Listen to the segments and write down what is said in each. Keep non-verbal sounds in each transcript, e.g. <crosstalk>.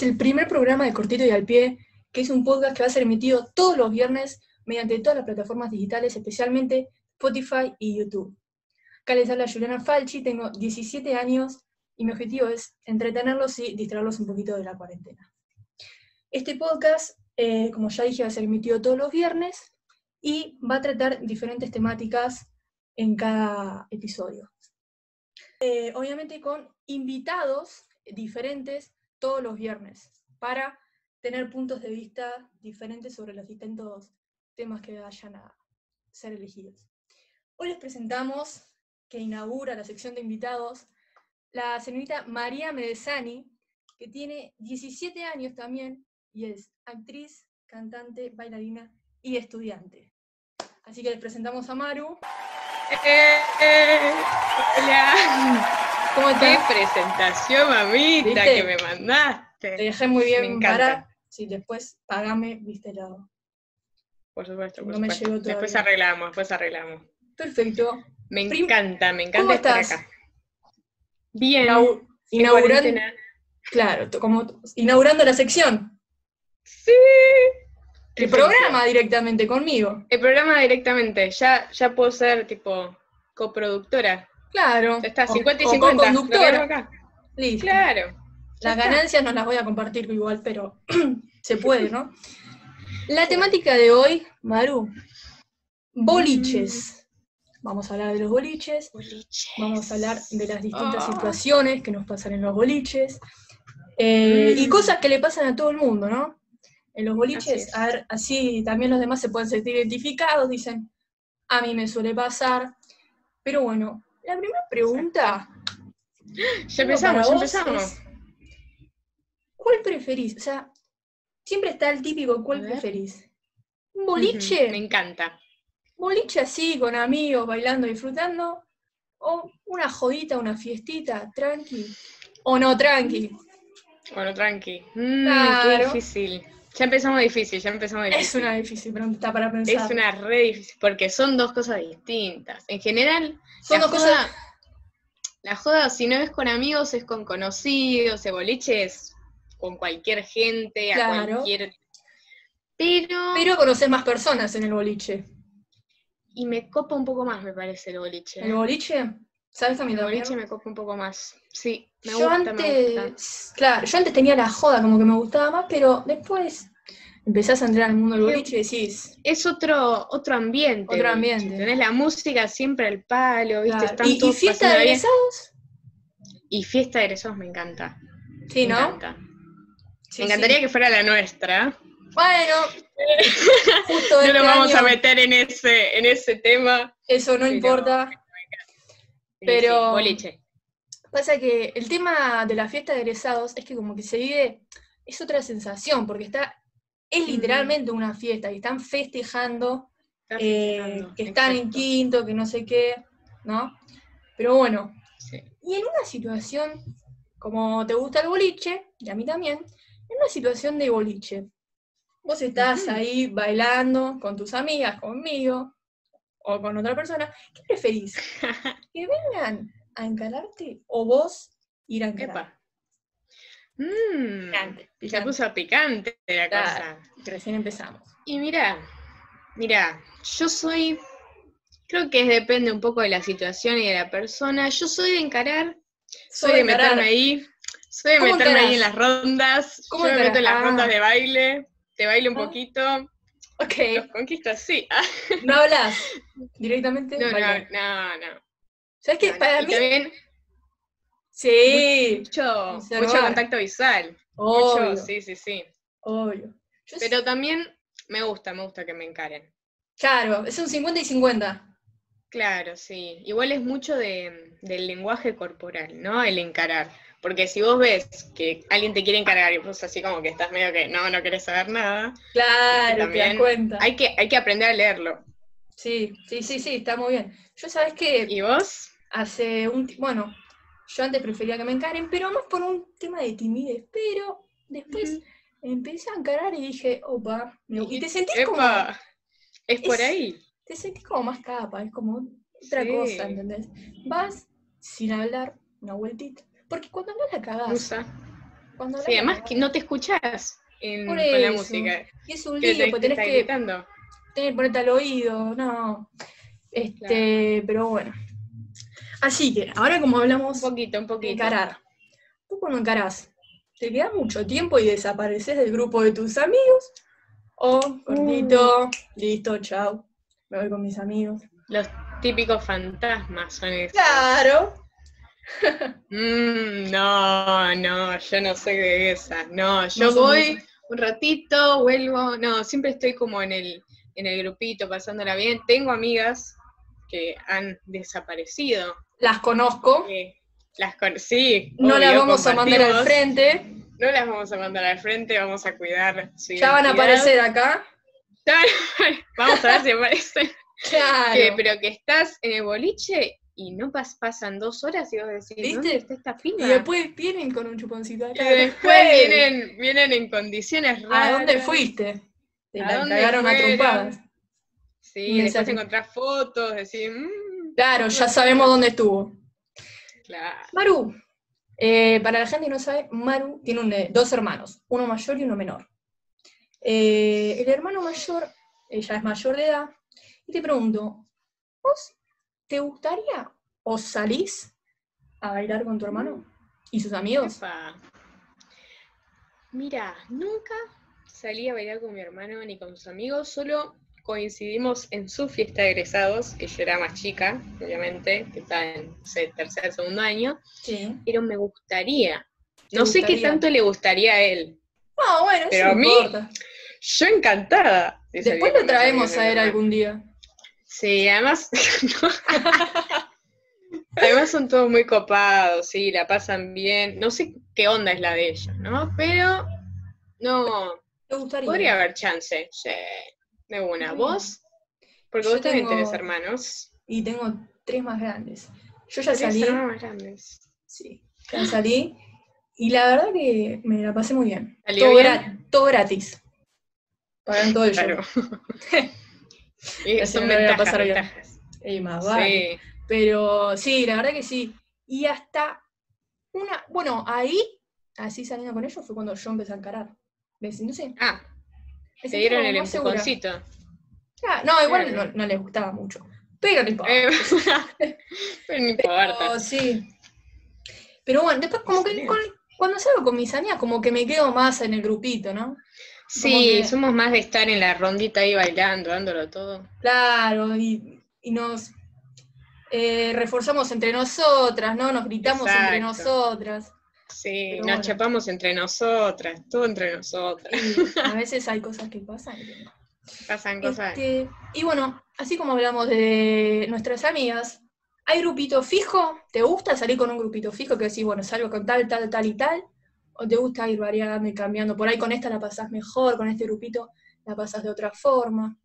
es el primer programa de Cortito y al Pie, que es un podcast que va a ser emitido todos los viernes mediante todas las plataformas digitales, especialmente Spotify y YouTube. Acá les habla Juliana Falchi, tengo 17 años y mi objetivo es entretenerlos y distraerlos un poquito de la cuarentena. Este podcast, eh, como ya dije, va a ser emitido todos los viernes y va a tratar diferentes temáticas en cada episodio. Eh, obviamente con invitados diferentes todos los viernes para tener puntos de vista diferentes sobre los distintos temas que vayan a ser elegidos. Hoy les presentamos, que inaugura la sección de invitados, la señorita María Medesani, que tiene 17 años también y es actriz, cantante, bailarina y estudiante. Así que les presentamos a Maru. Eh, eh. ¿Cómo Qué presentación, mamita, que me mandaste. Te dejé muy bien me encanta. Sí, después pagame, viste lado. Por supuesto, por supuesto. después arreglamos, después arreglamos. Perfecto. Me encanta, me encanta estar acá. Bien. inaugurando. Claro, como inaugurando la sección. Sí. El programa directamente conmigo. El programa directamente. Ya, ya puedo ser tipo coproductora. Claro. está, 50 y 50. conductora. Listo. Claro. Las ganancias no las voy a compartir igual, pero <clears throat> se puede, ¿no? La temática de hoy, Maru, boliches. Vamos a hablar de los boliches, vamos a hablar de las distintas Ah. situaciones que nos pasan en los boliches eh, y Mm. cosas que le pasan a todo el mundo, ¿no? En los Así boliches, es. a ver, así también los demás se pueden sentir identificados, dicen, a mí me suele pasar. Pero bueno, la primera pregunta Ya empezamos, ya empezamos. ¿Cuál preferís? O sea, siempre está el típico, ¿cuál preferís? ¿Un boliche? Me encanta. boliche así, con amigos, bailando, disfrutando, o una jodita, una fiestita, tranqui, o no tranqui. Bueno, tranqui. Mm, Claro. Qué difícil. Ya empezamos difícil, ya empezamos difícil. Es una difícil pregunta para pensar. Es una re difícil, porque son dos cosas distintas. En general, Son la dos cosas- joda, la joda, si no es con amigos, es con conocidos, el boliche es con cualquier gente, a cualquier... Pero, Pero conoces más personas en el boliche. y me copa un poco más, me parece, el boliche. ¿El boliche? ¿Sabes a mí El también? boliche me copa un poco más. Sí, me yo gusta, antes, me gusta. claro, yo antes tenía la joda como que me gustaba más, pero después empezás a entrar al mundo del boliche y decís, Es otro, otro ambiente. Otro boliche. ambiente. Tenés la música siempre al palo, ¿viste? claro. Están ¿Y, y todos fiesta de bien. egresados? Y fiesta de egresados me encanta. Sí, me ¿no? encanta. Sí, me encantaría sí. que fuera la nuestra. Bueno, <laughs> justo No este nos vamos a meter en ese, en ese tema. eso no pero- importa. Pero- boliche. Pasa que el tema de la fiesta de egresados es que como que se vive, es otra sensación, porque está, es literalmente una fiesta y están festejando eh, que están en quinto, que no sé qué, ¿no? Pero bueno, Sí. y en una situación, como te gusta el boliche, y a mí también, en una situación de boliche, vos estás ahí bailando con tus amigas, conmigo, o con otra persona, ¿qué preferís? <laughs> ¿Que vengan a encararte o vos ir a encarar? Epa. Mm, Picante, se picante. puso picante la Claro. cosa. Recién empezamos. Y mira, mira, yo soy, creo que depende un poco de la situación y de la persona. Yo soy de encarar, soy de encarar. meterme ahí, soy de ¿Cómo meterme ahí en las rondas, ¿Cómo yo me meto en las rondas de baile, te bailo un Ah. poquito, Ok, los conquisto así. no hablas directamente. <laughs> No, no, bailás. no, no. ¿Sabes qué? no, no. Para Y mí, también sí, mucho, contacto visual. obvio, Mucho, sí, sí, sí. obvio. Yo Pero sí- también me gusta, me gusta que me encaren. claro, es un 50 y 50. Claro, sí. Igual es mucho de, del lenguaje corporal, ¿no? El encarar. Porque si vos ves que alguien te quiere encarar y vos así como que estás medio que no, no querés saber nada, Claro, te das cuenta. hay que, hay que aprender a leerlo. Sí, sí, sí, sí, está muy bien. Yo sabes que ¿Y vos? hace un bueno, yo antes prefería que me encaren, pero más por un tema de timidez, pero después empecé a encarar y dije, opa, me- y te sentís como, es por es- ahí. te sentís como más capa, es como otra Sí. cosa, ¿entendés? Vas sin hablar, una vueltita, porque cuando hablas la cagás, Musa. Cuando Sí, además que no te escuchás en- con la música. Y es un lío, te tenés que, tenés que ponerte al oído, no. Este, pero bueno. Así que, ahora como hablamos Un poquito, un poquito. encarar, ¿tú cuando encarás? ¿Te queda mucho tiempo y desapareces del grupo de tus amigos? O, cortito, listo, chao, me voy con mis amigos. Los típicos fantasmas son esos. Claro. <laughs> Mm, no, no, yo no soy de esas. No, yo No voy un ratito, vuelvo. No, siempre estoy como en el, en el grupito, pasándola bien. Tengo amigas que han desaparecido. Las conozco, que las con- sí, no las vamos a mandar al frente, No las vamos a mandar al frente, vamos a cuidar su ya van a aparecer acá. Vamos a ver si aparecen. <laughs> Claro. Que- pero que estás en el boliche y no pas- pasan dos horas y vos decís, ¿Viste? ¿dónde está esta piba? Y después vienen con un chuponcito Y acá. después vienen, vienen en condiciones raras. ¿A dónde fuiste? Te ¿A la dónde cagaron a trompadas. Sí, Y después encontrás fotos, decís, mmm, Claro, ya sabemos dónde estuvo. claro. Maru, eh, para la gente que no sabe, Maru tiene un, eh, dos hermanos, uno mayor y uno menor. Eh, el hermano mayor, ella es mayor de edad, y te pregunto, ¿vos te gustaría o salís a bailar con tu hermano y sus amigos? Epa. Mira, nunca salí a bailar con mi hermano ni con sus amigos, solo coincidimos en su fiesta de egresados, que yo era más chica, obviamente, que estaba en tercer, segundo año, Sí. pero me gustaría. ¿Te No sé qué tanto le gustaría a él. No, bueno, Pero eso a mí- importa. Yo encantada. de Después lo traemos a hermano. algún día. Sí, además. <laughs> además son todos muy copados, sí, la pasan bien. No sé qué onda es la de ellos, ¿no? Pero no, ¿Te gustaría? podría haber chance. Sí, de una. ¿Vos? Porque Yo vos también tengo- tenés hermanos. Y tengo tres más grandes. Yo ya Tenés salí, hermanos más grandes. sí, ya salí, y la verdad que me la pasé muy bien. ¿Salió Todo, bien? gra- todo gratis. Pagan todo el show. Claro. <laughs> y Así son me voy a ventajas, pasar bien. ventajas. Y más vale. Sí. Pero sí, la verdad que sí. Y hasta una, bueno, ahí, así saliendo con ellos, fue cuando yo empecé a encarar. ¿Ves? Sé. Ah, te sentí dieron el empujoncito. Ah, no, igual Claro. no, no les gustaba mucho. Pero no importa. Eh, <laughs> pero no importa. Pero sí. Pero bueno, después como que con- cuando salgo con mis amigas, como que me quedo más en el grupito, ¿no? Sí, que- somos más de estar en la rondita ahí bailando, dándolo todo. Claro, y, y nos eh, reforzamos entre nosotras, ¿no? Nos gritamos entre nosotras. Sí, Pero nos bueno. chapamos entre nosotras, todo entre nosotras. A veces hay cosas que pasan. que no. Pasan cosas. Este, y bueno, así como hablamos de nuestras amigas, ¿hay grupito fijo? ¿Te gusta salir con un grupito fijo que decís, bueno, salgo con tal, tal, tal y tal? ¿O te gusta ir variando y cambiando? Por ahí con esta la pasás mejor, con este grupito la pasás de otra forma.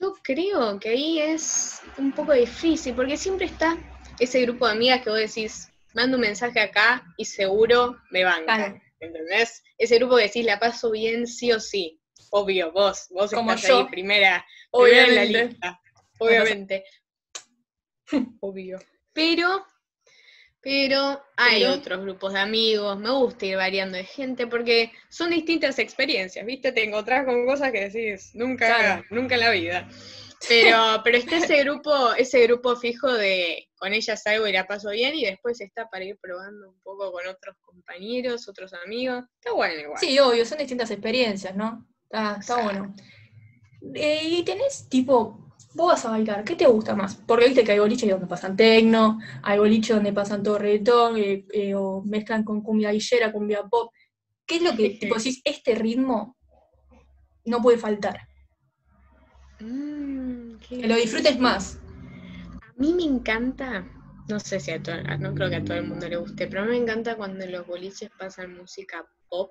Yo creo que ahí es un poco difícil, porque siempre está ese grupo de amigas que vos decís, mando un mensaje acá y seguro me banca. Claro. ¿Entendés? Ese grupo que decís, la paso bien sí o sí. Obvio, vos, vos Como estás yo. ahí primera, primera en la lista. Obviamente. <laughs> Obvio. Pero, pero hay Pero- otros grupos de amigos, me gusta ir variando de gente porque son distintas experiencias, ¿viste? Te encontrás con cosas que decís, nunca, Claro. nunca en la vida. <laughs> Pero, pero está ese grupo, ese grupo fijo de con ella salgo y la paso bien, y después está para ir probando un poco con otros compañeros, otros amigos. Está bueno igual. Sí, obvio, son distintas experiencias, ¿no? Está, está bueno. Eh, y tenés tipo, vos vas a bailar, ¿qué te gusta más? Porque viste que hay boliches donde pasan tecno, hay boliches donde pasan todo reggaetón, eh, eh, o mezclan con cumbia guillera, cumbia pop. ¿Qué es lo que tipo decís, este ritmo no puede faltar? <laughs> Mm, Que lo disfrutes más. A mí me encanta, no sé si a todo, no creo que a todo el mundo le guste, pero a mí me encanta cuando en los boliches pasan música pop,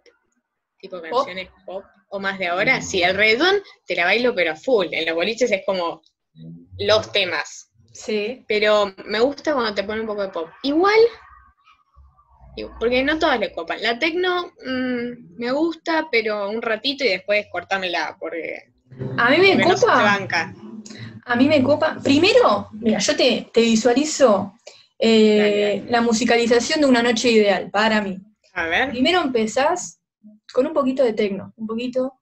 tipo canciones pop, o más de ahora. Sí, el reggaetón te la bailo pero full, en los boliches es como los temas, Sí. pero me gusta cuando te ponen un poco de pop. Igual, porque no todas le copan. La tecno mm, me gusta, pero un ratito y después cortámela, porque, A mí me no se copa. banca. A mí me copa. Primero, mira, yo te, te visualizo eh, la musicalización de una noche ideal, para mí. A ver. Primero empezás con un poquito de tecno, un poquito.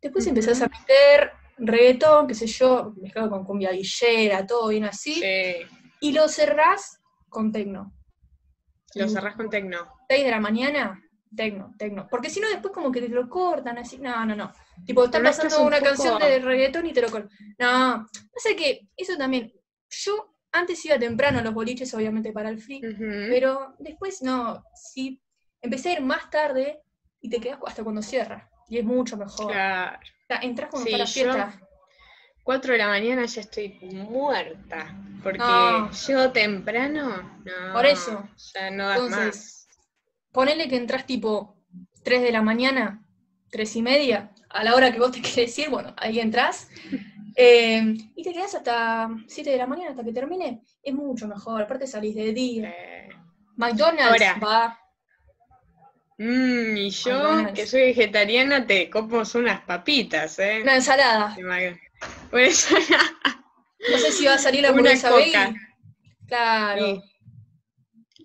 Después empezás a meter reggaetón, qué sé yo, mezclado con cumbia guillera, todo bien así. Sí. Y lo cerrás con tecno. Lo cerrás con tecno. 6 de la mañana, tecno, tecno. Porque si no, después como que te lo cortan así. No, no, no. Tipo, está es pasando un una poco- canción de reggaetón y te lo cortan. No, pasa que eso también. Yo antes iba temprano a los boliches, obviamente para el free, pero después no. Sí, empecé a ir más tarde y te quedas hasta cuando cierra. Y es mucho mejor. Claro. O sea, entras cuando Sí, está la yo- fiesta. 4 de la mañana ya estoy muerta. Porque No. llego temprano. No, Por eso. Ya no das Entonces, más. Ponele que entras tipo 3 de la mañana, 3 y media, a la hora que vos te <laughs> querés ir, bueno, ahí entras. eh, y te quedás hasta 7 de la mañana hasta que termine. Es mucho mejor. Aparte salís de día. Eh, McDonald's Ahora. va. mm, y yo, McDonald's. que soy vegetariana, te como unas papitas, ¿eh? Una ensalada. <laughs> No sé si va a salir la hamburguesa veggie. Claro. Sí.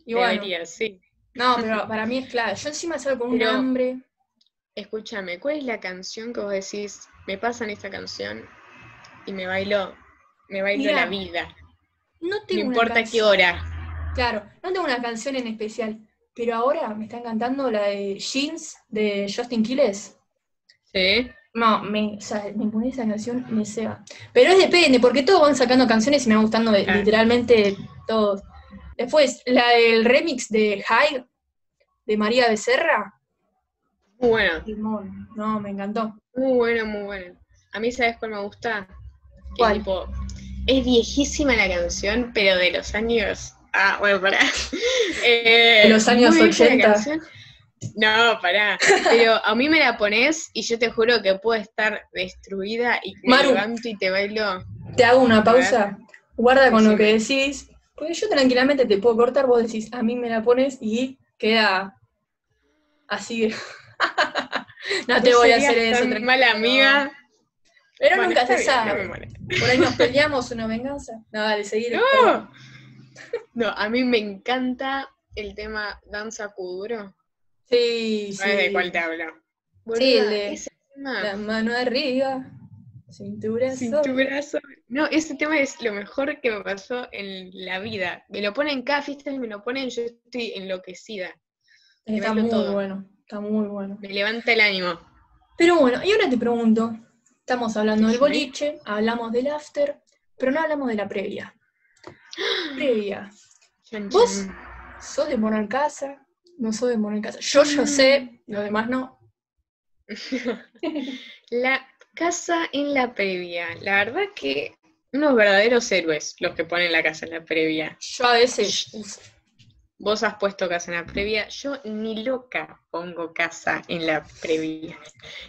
Debería, sí. no, pero para mí es clave. Yo encima salgo con un hambre. Escúchame, ¿cuál es la canción que vos decís, me pasan esta canción y me bailo, me bailo Mirá, la vida? No tengo una importa qué hora. Claro, no tengo una canción en especial. Pero ahora me está encantando la de Jeans de Justin Quiles. ¿Sí? No, me, o sea, me pone esa canción, me ceba. Pero es depende, porque todos van sacando canciones y me van gustando Ah. literalmente todos. Después, la del remix de High, de María Becerra. Muy bueno, Timón. No, me encantó. muy bueno, muy bueno. A mí, ¿sabes cuál me gusta? Que ¿Cuál? tipo, es viejísima la canción, pero de los años... Ah, bueno, pará. <laughs> Eh, De los años muy vieja la 80. canción. No, pará. Pero a mí me la pones y yo te juro que puedo estar destruida y me Maru. levanto y te bailo. Te hago una pausa. Guarda con lo que decís. Porque yo tranquilamente te puedo cortar, vos decís, a mí me la pones y queda así. No te voy a hacer eso. tan mala amiga. Pero Bueno, nunca se bien, no me sabe. Por ahí nos peleamos una venganza. No, dale, seguir. No. No, a mí me encanta el tema Danza Kuduro. Sí, sí. ¿Sabes de cuál te hablo? Sí, el de-. La mano arriba, cintura. Cintura sobre- No, ese tema es lo mejor que me pasó en la vida. Me lo ponen cada fiesta y me lo ponen, yo estoy enloquecida. Está muy todo. bueno, está muy bueno. Me levanta el ánimo. Pero bueno, y ahora te pregunto, estamos hablando del boliche, hablamos del after, pero no hablamos de la previa. <gasps> Previa. ¿Vos? ¿Sos de morar en casa? No sos de morar en casa. Yo, yo sé, los demás no. <laughs> La casa en la previa. La verdad que unos verdaderos héroes los que ponen la casa en la previa. Yo a veces uso. Vos has puesto casa en la previa, yo ni loca pongo casa en la previa.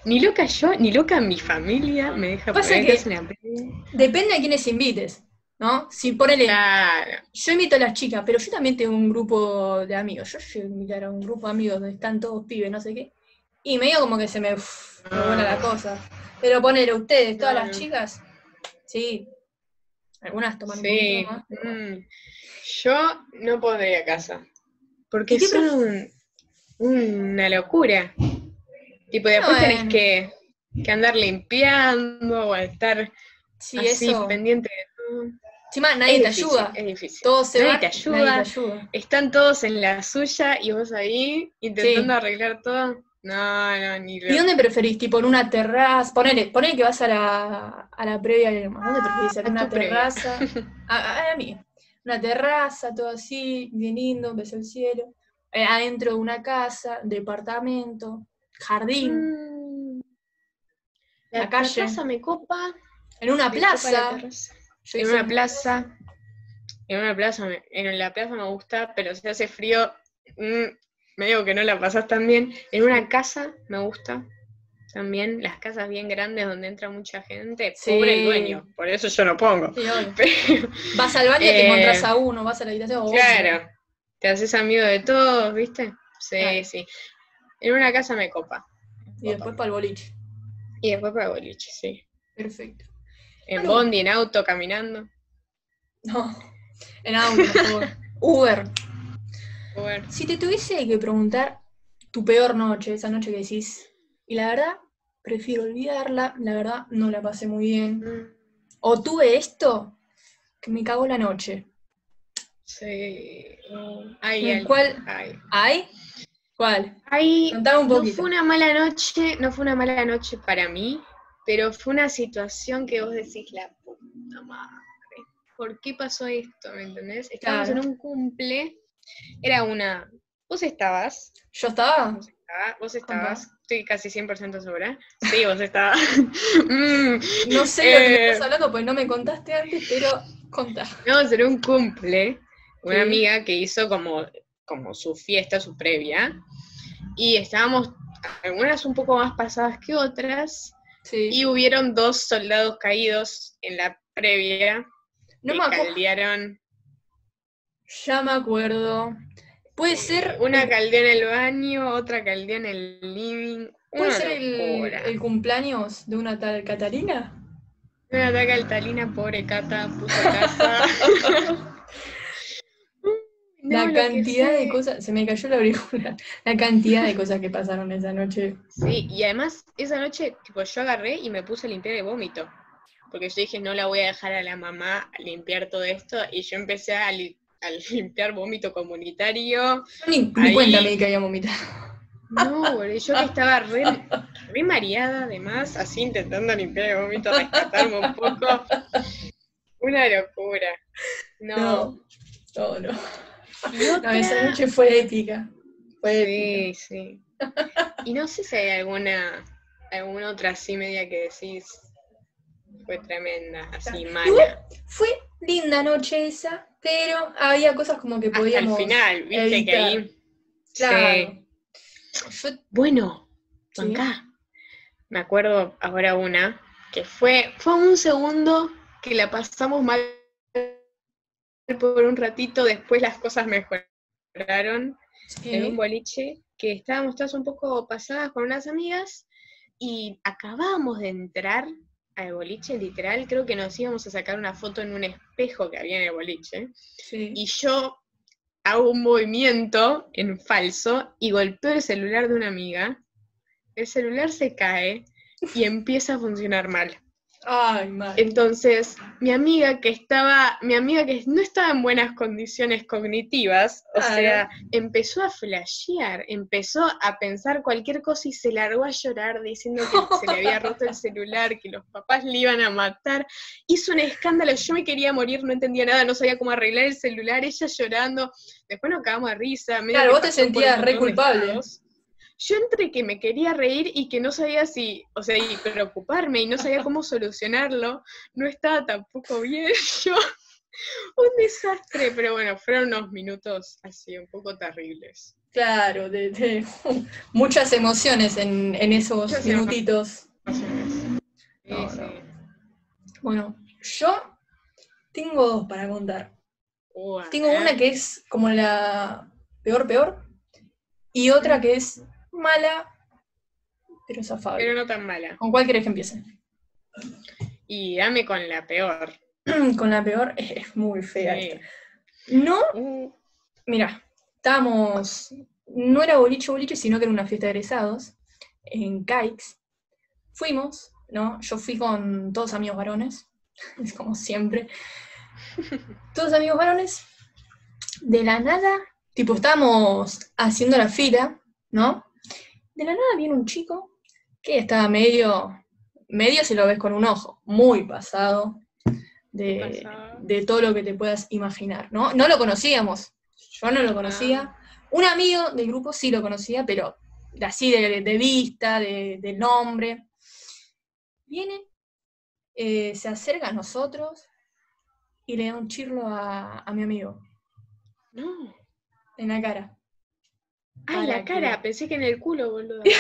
Ni loca yo, ni loca mi familia me deja Pasa poner que- casa en la previa. Depende a quiénes invites, ¿no? Si ponele, Claro. yo invito a las chicas, pero yo también tengo un grupo de amigos. Yo llego a invitar a un grupo de amigos donde están todos pibes, no sé qué. Y medio como que se me, me vuela la cosa. Pero ponele ustedes, todas las chicas, sí. Algunas toman un Sí. poquito más. pero- mm. Yo no podría casa. Porque ¿Y un- una locura. Tipo, después tenés que, que andar limpiando o estar Sí, así eso. pendiente de todo. Encima nadie Es te difícil, ayuda. Es difícil. Todos se Nadie van, te nadie ayuda. te ayuda. Están todos en la suya y vos ahí intentando Sí. arreglar todo. No, no, ni ¿Y lo- dónde preferís? ¿Tipo en una terraza? Ponele, ponele que vas a la, a la previa y. ¿Dónde preferís? ¿En una terraza? <laughs> A, a- a mí. Una terraza, todo así, bien lindo, ves el cielo. Eh, adentro de una casa, departamento, jardín, Mm. La La, calle. casa me copa. en una me plaza. Yo En una un- plaza. En una plaza, me- en la plaza me gusta, pero si hace frío, mm, me digo que no la pasas tan bien. En una casa me gusta también, las casas bien grandes donde entra mucha gente, Sí. pobre el dueño, por eso yo no pongo. Sí. <laughs> Pero, Vas al baño y te Eh, encontrás a uno, vas a la habitación. obvio. claro, te haces amigo de todos, ¿viste? Sí, Claro. sí. En una casa me copa. Y después para el boliche. Y después para boliche, sí. Perfecto. En Bueno. bondi, en auto, caminando. No, en auto. Uber. Bueno. Si te tuviese que preguntar tu peor noche, esa noche que decís, y la verdad, prefiero olvidarla, la verdad, no la pasé muy bien. Mm, O tuve esto, que me cagó la noche. Sí. oh, Hay ¿En algo, cuál? hay. ¿Ay? ¿Cuál? Hay- Contame un no poquito. fue una mala noche, no fue una mala noche para mí, pero fue una situación que vos decís, la puta madre, ¿por qué pasó esto? ¿Me entendés? Estábamos Claro. en un cumple, era una... Vos estabas, ¿Yo estaba? Vos estabas, vos estabas, estoy casi 100% segura. Sí, vos estabas. <laughs> Mm, No sé de lo que Eh. estás hablando, pues no me contaste antes, pero contá. Íbamos en un cumple, una Sí. amiga que hizo como, como su fiesta, su previa, y estábamos algunas un poco más pasadas que otras, Sí. y hubieron dos soldados caídos en la previa no me acuerdo. Ya me acuerdo. Puede ser. Una caldeó en el baño, otra caldeó en el living. ¿Puede ser el, cumpleaños de una tal Catalina? Una ataque altalina, pobre Cata, puso casa. <laughs> La cantidad de cosas. Se me cayó la auricular. La cantidad de cosas que pasaron esa noche. Sí, y además esa noche, tipo, yo agarré y me puse a limpiar el vómito. Porque yo dije, no la voy a dejar a la mamá limpiar todo esto. Y yo empecé a, li- a <laughs> limpiar vómito comunitario. Ni, ni Ahí- cuenta me di que había vomitado. No, boludo, yo que estaba re, re mareada además, así intentando limpiar el vómito, rescatarme un poco. Una locura. No. No, no, no. Esa noche fue épica. Fue épica. Sí, sí. Y no sé si hay alguna, alguna otra así media que decís fue tremenda, así Igual mala. fue linda noche esa, pero había cosas como que Hasta el podíamos. final, viste que ahí. Claro. Yo, Bueno, Sí. acá. Me acuerdo ahora una que fue, fue un segundo que la pasamos mal por un ratito, después las cosas mejoraron. en un boliche que estábamos todas un poco pasadas con unas amigas y acabábamos de entrar al boliche, literal, creo que nos íbamos a sacar una foto en un espejo que había en el boliche, sí. y yo hago un movimiento en falso y golpeo el celular de una amiga, el celular se cae y empieza a funcionar mal. Ay, mal. Entonces, mi amiga que estaba, mi amiga que no estaba en buenas condiciones cognitivas, o sea, empezó a flashear, empezó a pensar cualquier cosa y se largó a llorar diciendo que se le había roto el celular, que los papás le iban a matar. Hizo un escándalo, yo me quería morir, no entendía nada, no sabía cómo arreglar el celular, ella llorando. Después nos cagamos de risa. medio Claro, vos te sentías re culpable. estados. Yo entre que me quería reír y que no sabía si, o sea, y preocuparme y no sabía <laughs> cómo solucionarlo, no estaba tampoco bien <laughs> yo. Un desastre, pero bueno, fueron unos minutos así un poco terribles. Claro, de, de- <laughs> muchas emociones en, en esos Muchas minutitos. Sí, No, sí. no. Bueno, yo tengo dos para contar. Uh, Tengo una que es como la peor, peor, y otra que es mala, pero zafable. Pero no tan mala. ¿Con cuál querés que empiece? Y dame con la peor. <clears throat> Con la peor es muy fea. Sí. esta. No, Uh, mira, estábamos, no era boliche boliche, sino que era una fiesta de egresados en Caix. Fuimos, ¿no? Yo fui con todos amigos varones, <laughs> es como siempre. <laughs> Todos amigos varones. De la nada, tipo, estábamos haciendo la fila, ¿no? De la nada viene un chico que estaba medio, medio si lo ves con un ojo, muy pasado de, Pasado. de todo lo que te puedas imaginar, ¿no? No lo conocíamos, yo no lo conocía. Un amigo del grupo sí lo conocía, pero así de, de vista, de, de nombre. Viene, eh, se acerca a nosotros y le da un chirlo a, a mi amigo no. en la cara. Ay, la cara, pensé que en el culo, boludo. <laughs>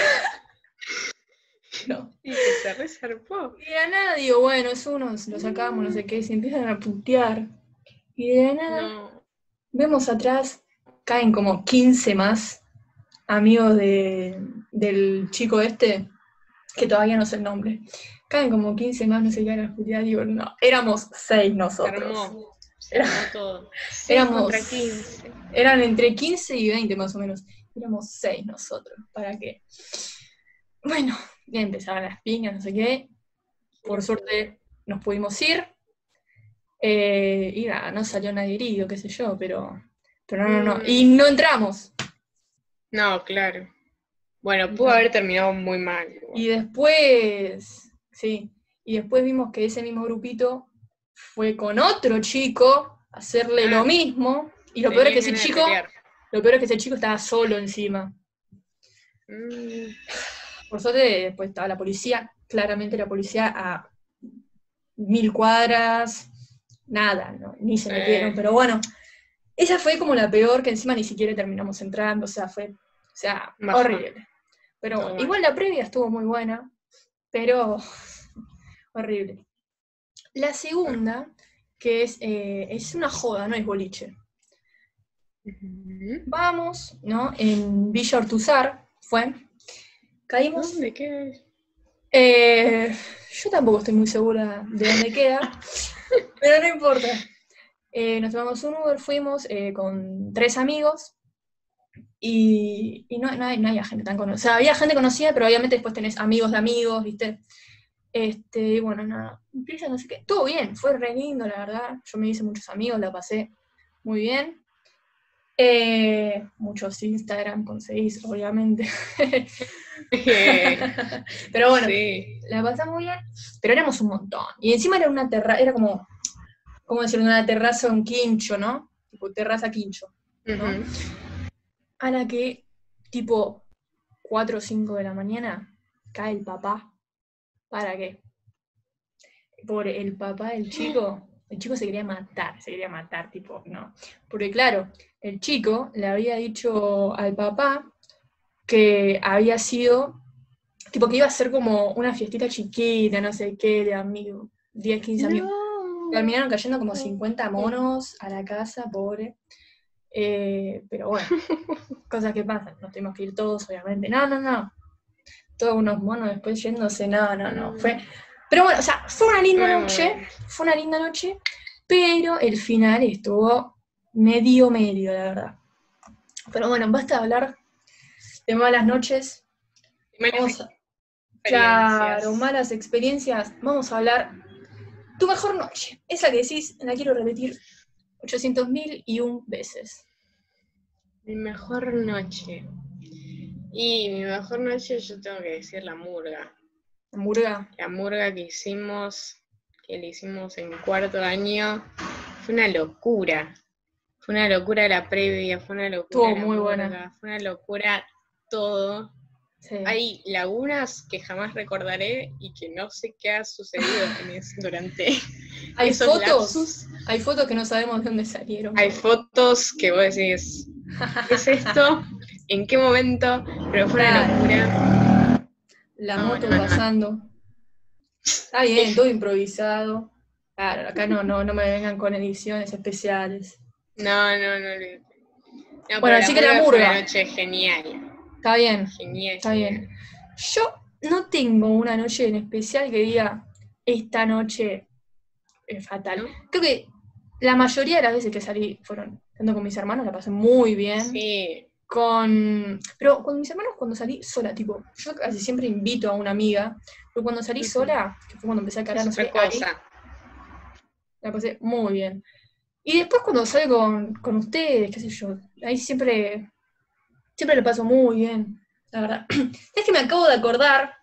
No. <laughs> Y que se resarpó. Y de nada digo, bueno, es uno, lo sacamos, no sé qué, y se empiezan a putear. Y de nada No. vemos atrás, caen como 15 más amigos de, del chico este, que todavía no sé el nombre. Caen como 15 más, no sé qué, a las puteadas. Digo, no, éramos 6 Se nosotros. Se armó todo. <laughs> Éramos- contra 15. Eran entre 15 y 20 más o menos. Éramos seis nosotros, ¿para qué? Bueno, ya empezaban las piñas, no sé qué. Por suerte nos pudimos ir. Eh, y nada, no salió nadie herido, qué sé yo, pero, pero no, no, no. Y Mm. no entramos. No, claro. Bueno, pudo haber terminado muy mal. igual. Y después, sí, y después vimos que ese mismo grupito fue con otro chico a hacerle lo Ah. mismo. Y lo peor es que ese chico, pelear. Lo peor es que ese chico estaba solo encima. Mm, Por suerte, después estaba la policía, claramente la policía a mil cuadras, nada, ¿no? ni se metieron, pero bueno, esa fue como la peor, que encima ni siquiera terminamos entrando, o sea, fue, o sea, horrible. Pero igual la previa estuvo muy buena, pero <laughs> horrible. La segunda, que es, eh, es una joda, no es boliche. Vamos, ¿no? En Villa Ortuzar fue. Caímos ¿Dónde qué? Eh, yo tampoco estoy muy segura de dónde queda, pero no importa. Eh, nos tomamos un Uber, fuimos eh, con tres amigos y, y no, no, hay- no había gente tan conocida. O sea, había gente conocida, pero obviamente después tenés amigos de amigos, ¿viste? Este, y bueno, nada, empieza no sé qué. Todo bien, fue re lindo, la verdad. Yo me hice muchos amigos, la pasé muy bien. Eh, muchos Instagram conseguís, obviamente. <laughs> pero bueno, Sí. la pasamos bien, pero éramos un montón. Y encima era una terraza, era como, ¿cómo decirlo? Una terraza, un quincho, ¿no? Tipo terraza quincho. ¿no? A la que, tipo, 4 o 5 de la mañana, cae el papá. ¿Para qué? Por el papá del chico, el chico se quería matar, se quería matar, tipo, no. Porque claro, el chico le había dicho al papá que había sido, tipo, que iba a ser como una fiestita chiquita, no sé qué, de amigos, 10, 15 amigos. Terminaron cayendo como 50 monos a la casa, pobre. Eh, pero bueno, <laughs> cosas que pasan. Nos tuvimos que ir todos, obviamente. No, no, no. Todos unos monos después yéndose. No, no, no. Fue. Pero bueno, o sea, fue una linda Bueno, noche. Fue una linda noche. Pero el final estuvo medio, medio, la verdad. Pero bueno, basta de hablar de malas noches. Malas a-. Claro, malas experiencias. Vamos a hablar. Tu mejor noche. Esa que decís, la quiero repetir 800.000 y un veces. Mi mejor noche. Y mi mejor noche yo tengo que decir la murga. Hamburga. La murga que hicimos, que le hicimos en cuarto año, fue una locura. Fue una locura la previa, fue una locura. Estuvo la muy buena. murga, Fue una locura todo. Sí. Hay lagunas que jamás recordaré y que no sé qué ha sucedido en <laughs> durante Hay esos fotos. Hay fotos que no sabemos de dónde salieron. Hay fotos que vos decís, <laughs> ¿qué es esto? ¿En qué momento? Pero fue una locura. La No, moto no, no. pasando. Está bien, todo improvisado. Claro, acá no, no, no me vengan con ediciones especiales. No, no, no. No, Bueno, así que la fue murga. una noche genial. Está bien, Genial. está genial. bien. Yo no tengo una noche en especial que diga, esta noche es fatal. Creo que la mayoría de las veces que salí fueron estando con mis hermanos, la pasé muy bien. Sí, Con. Pero con mis hermanos cuando salí sola, tipo, yo casi siempre invito a una amiga, pero cuando salí sola, que fue cuando empecé a cargar, no sé, la pasé muy bien. Y después cuando salgo con, con ustedes, qué sé yo, ahí siempre, siempre lo paso muy bien, la verdad. <clears throat> Es que me acabo de acordar,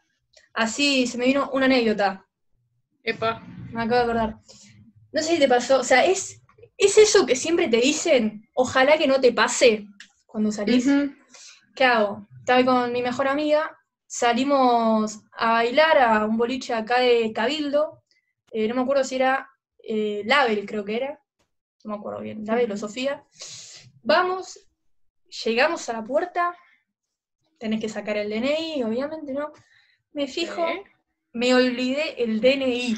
así se me vino una anécdota, Epa. me acabo de acordar. No sé si te pasó, o sea, es, es eso que siempre te dicen, ojalá que no te pase cuando salís. ¿Qué hago? Estaba con mi mejor amiga, salimos a bailar a un boliche acá de Cabildo, eh, no me acuerdo si era eh, Label, creo que era, no me acuerdo bien, Label o Sofía. Vamos, llegamos a la puerta, tenés que sacar el DNI, obviamente, ¿no? Me fijo, me olvidé el DNI.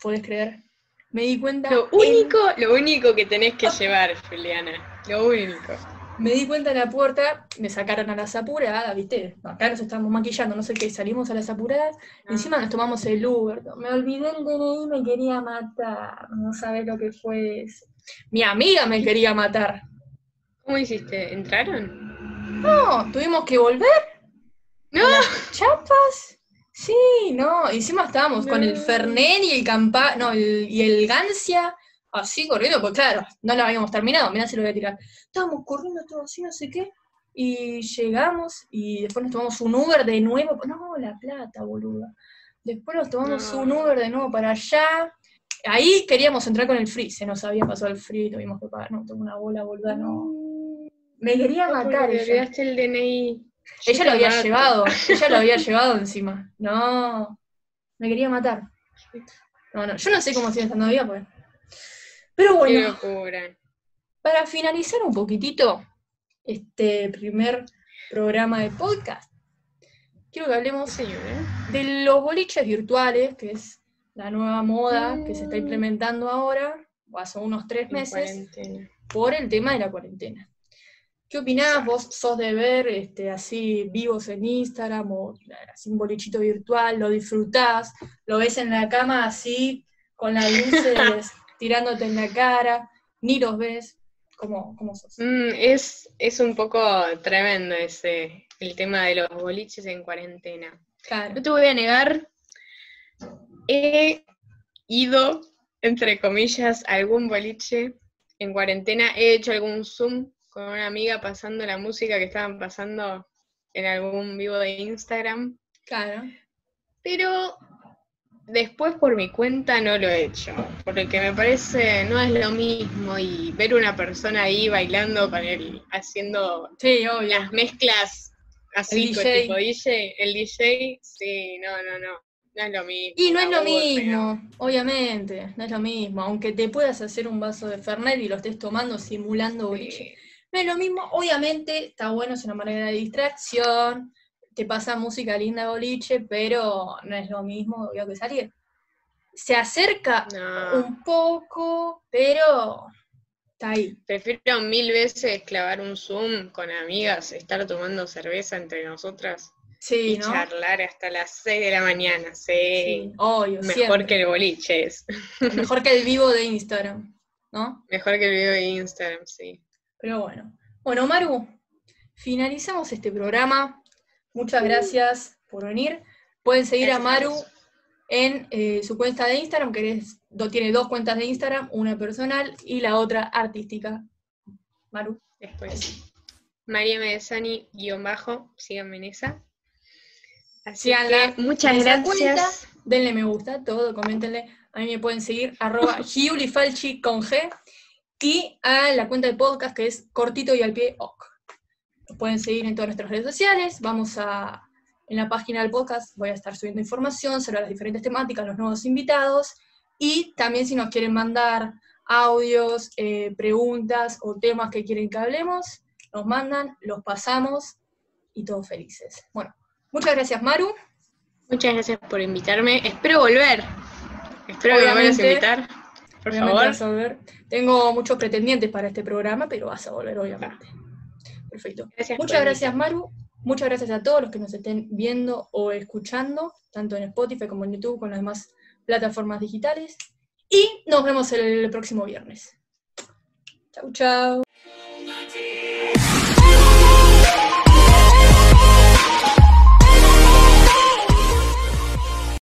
¿Puedes creer? Me di cuenta. Lo en- único, lo único que tenés que llevar, Juliana. Lo único. Me di cuenta en la puerta, me sacaron a las apuradas, ¿viste? Acá nos estábamos maquillando, no sé qué, salimos a las apuradas, Ah. encima nos tomamos el Uber. Me olvidé el DNI, me quería matar, no sabés lo que fue eso. Mi amiga me quería matar. ¿Cómo hiciste? ¿Entraron? No, tuvimos que volver. No. Chapas. Sí, no. Encima estábamos con el. Fernet y el Campa, no, el- y el Gancia, así corriendo, porque claro, no lo habíamos terminado, mirá si lo voy a tirar. Estábamos corriendo todo así, no sé qué. Y llegamos y después nos tomamos un Uber de nuevo. No, la plata, boluda. Después nos tomamos No. un Uber de nuevo para allá. Ahí queríamos entrar con el free, se nos había pasado el free, tuvimos que pagar, no, tengo una bola, boluda, no. Me quería matar olvidaste el DNI. Ella lo había mato. llevado, <laughs> ella lo había llevado encima. No, me quería matar. No, no, yo no sé cómo sigue estando viva, pues. Pero bueno, para finalizar un poquitito este primer programa de podcast, quiero que hablemos Señora. de los boliches virtuales, que es la nueva moda que se está Mm. implementando ahora, o hace unos tres En meses, cuarentena. por el tema de la cuarentena. ¿Qué opinás? ¿Vos sos de ver este, así vivos en Instagram o así un bolichito virtual? ¿Lo disfrutás? ¿Lo ves en la cama así, con las luces <laughs> tirándote en la cara? ¿Ni los ves? ¿Cómo, cómo sos? Mm, es, es un poco tremendo ese, el tema de los boliches en cuarentena. Claro. No te voy a negar, he ido, entre comillas, a algún boliche en cuarentena, he hecho algún Zoom con una amiga pasando la música que estaban pasando en algún vivo de Instagram, Claro. pero después por mi cuenta no lo he hecho, porque me parece no es lo mismo y ver una persona ahí bailando con él, haciendo Sí, obvio. las mezclas así El con DJ. tipo DJ, el DJ, sí, no, no, no, no es lo mismo. Y no es lo mismo, obviamente, no es lo mismo. Aunque te puedas hacer un vaso de Fernet y lo estés tomando simulando boliche. No es lo mismo, obviamente, está bueno, es una manera de distracción, te pasa música linda boliche, pero no es lo mismo obvio, que salir. Se acerca No, un poco, pero está ahí. prefiero mil veces clavar un Zoom con amigas, estar tomando cerveza entre nosotras Sí, y ¿no? charlar hasta las 6 de la mañana, sí. Sí, obvio, Mejor siempre. que el boliche es. Mejor que el vivo de Instagram, ¿no? Mejor que el video de Instagram, sí. Pero bueno. Bueno, Maru, finalizamos este programa. Muchas gracias por venir. Pueden seguir a Gracias a Maru en eh, su cuenta de Instagram, que do- tiene dos cuentas de Instagram, una personal y la otra artística. Maru. Después, María Medesani, guion bajo, síganme en esa. Así Síganla que muchas gracias. Denle me gusta, todo, coméntenle. A mí me pueden seguir, arroba <laughs> giulifalchi con G. Y a la cuenta de podcast que es cortito y al pie ok. Nos pueden seguir en todas nuestras redes sociales. Vamos a, en la página del podcast, voy a estar subiendo información sobre las diferentes temáticas, los nuevos invitados. Y también si nos quieren mandar audios, eh, preguntas o temas que quieren que hablemos, nos mandan, los pasamos y todos felices. Bueno, muchas gracias Maru. Muchas gracias por invitarme. Espero volver. Espero que me a Obviamente. invitar. Por Obviamente favor. vas a volver. Tengo muchos pretendientes para este programa, pero vas a volver, obviamente. Perfecto. Gracias Muchas gracias. Maru. Muchas gracias a todos los que nos estén viendo o escuchando, tanto en Spotify como en YouTube, con las demás plataformas digitales. Y nos vemos el próximo viernes. Chau, chau.